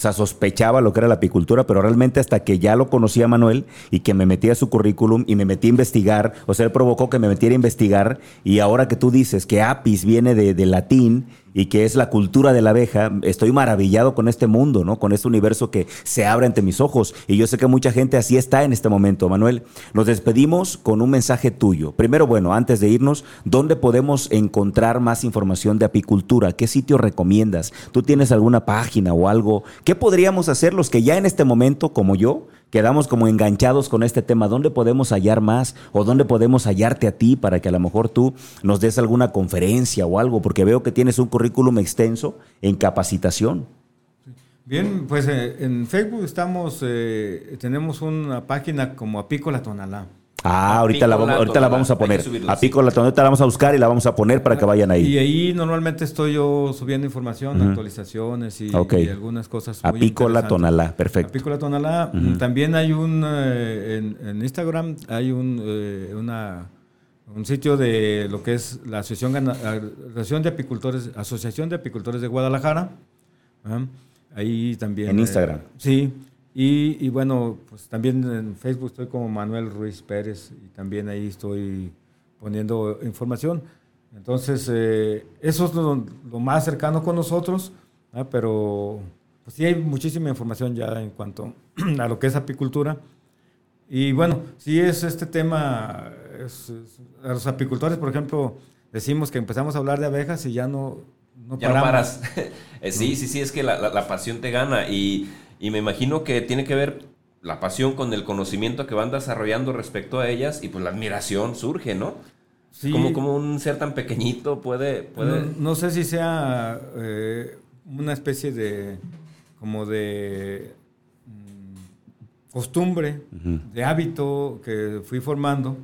o sea, sospechaba lo que era la apicultura, pero realmente hasta que ya lo conocía Manuel y que me metí a su currículum y me metí a investigar, o sea, él provocó que me metiera a investigar y ahora que tú dices que apis viene de, de latín y que es la cultura de la abeja, estoy maravillado con este mundo, ¿no? Con este universo que se abre ante mis ojos. Y yo sé que mucha gente así está en este momento. Manuel, nos despedimos con un mensaje tuyo. Primero, bueno, antes de irnos, ¿dónde podemos encontrar más información de apicultura? ¿Qué sitio recomiendas? ¿Tú tienes alguna página o algo? ¿Qué podríamos hacer los que ya en este momento, como yo, quedamos como enganchados con este tema. ¿Dónde podemos hallar más o dónde podemos hallarte a ti para que a lo mejor tú nos des alguna conferencia o algo? Porque veo que tienes un currículum extenso en capacitación. Bien, pues eh, en Facebook estamos, eh, tenemos una página como Apícola Tonalá. Ah, ahorita la, vamos, ahorita la vamos a poner. A pico la ahorita la vamos a buscar y la vamos a poner para que vayan ahí. Y ahí normalmente estoy yo subiendo información, actualizaciones y, algunas cosas. A pico la tonalá, perfecto. A pico la tonalá. También hay un, eh, en, Instagram hay un, eh, una, un sitio de lo que es la Asociación, Asociación de Apicultores, Asociación de Apicultores de Guadalajara. Ahí también. En Instagram. Eh, sí. Y, bueno, pues también en Facebook estoy como Manuel Ruiz Pérez y también ahí estoy poniendo información. Entonces, eh, eso es lo, más cercano con nosotros, pero pues sí hay muchísima información ya en cuanto a lo que es apicultura. Y bueno, sí es este tema, a los apicultores, por ejemplo, decimos que empezamos a hablar de abejas y ya no, no ya no paras. Eh, sí, sí, sí, es que la, la pasión te gana y y me imagino que tiene que ver la pasión con el conocimiento que van desarrollando respecto a ellas y pues la admiración surge, ¿no? Sí. Como, como un ser tan pequeñito puede... puede... No, sé si sea eh, una especie de... como de mm, costumbre, de hábito que fui formando,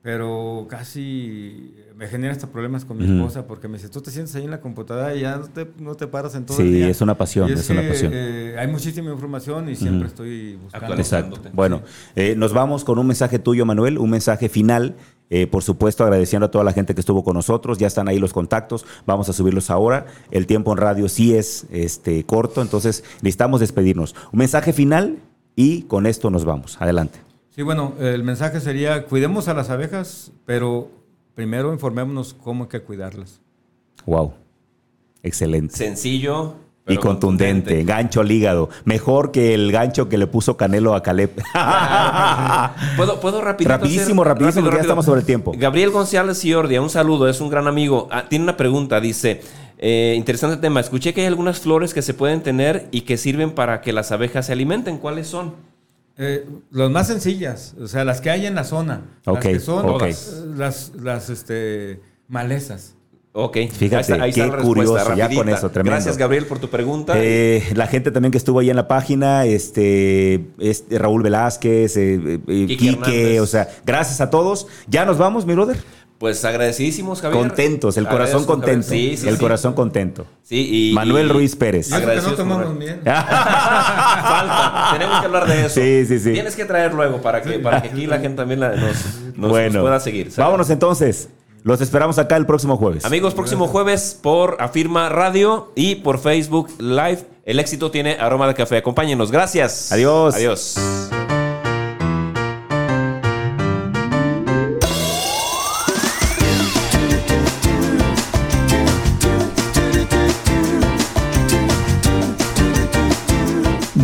pero casi me genera hasta problemas con mi esposa porque me dice, tú te sientes ahí en la computadora y ya no te, no te paras en todo sí, el día. es una pasión, es, una pasión. Eh, hay muchísima información y siempre estoy buscando. Exacto. Bueno, eh, nos vamos con un mensaje tuyo, Manuel, un mensaje final. Eh, por supuesto, agradeciendo a toda la gente que estuvo con nosotros. Ya están ahí los contactos. Vamos a subirlos ahora. El tiempo en radio sí es este, corto, entonces necesitamos despedirnos. Un mensaje final y con esto nos vamos. Adelante. Sí, bueno, el mensaje sería, cuidemos a las abejas, pero primero informémonos cómo hay que cuidarlas. Wow. Excelente. Sencillo. y contundente. gancho al hígado. Mejor que el gancho que le puso Canelo a Caleb. ¿Puedo, puedo rapidísimo, rapidísimo, ya estamos sobre el tiempo. Gabriel González Ciordia, un saludo, es un gran amigo. Ah, tiene una pregunta, dice, eh, interesante tema, escuché que hay algunas flores que se pueden tener y que sirven para que las abejas se alimenten. ¿Cuáles son? Eh, las más sencillas, o sea, las que hay en la zona. Las que son las, las este, malezas. Ok, fíjate, ahí está, qué curioso, ya con eso, tremendo. Gracias, Gabriel, por tu pregunta. Eh, la gente también que estuvo ahí en la página, este, este Raúl Velázquez, eh, eh Quique, o sea, gracias a todos. Ya nos vamos, mi brother. Pues agradecidísimos, Javier. Contentos, el corazón contento. Sí, sí, el corazón contento. Sí, y, Manuel Ruiz Pérez. Agradecidos. no tomamos bien. Falta, tenemos que hablar de eso. Sí, sí, sí. Tienes que traer luego para que, para que aquí la gente también nos, pueda seguir. Vámonos entonces. Los esperamos acá el próximo jueves. Amigos, próximo jueves por Afirma Radio y por Facebook Live. El éxito tiene aroma de café. Acompáñenos. Gracias. Adiós. Adiós.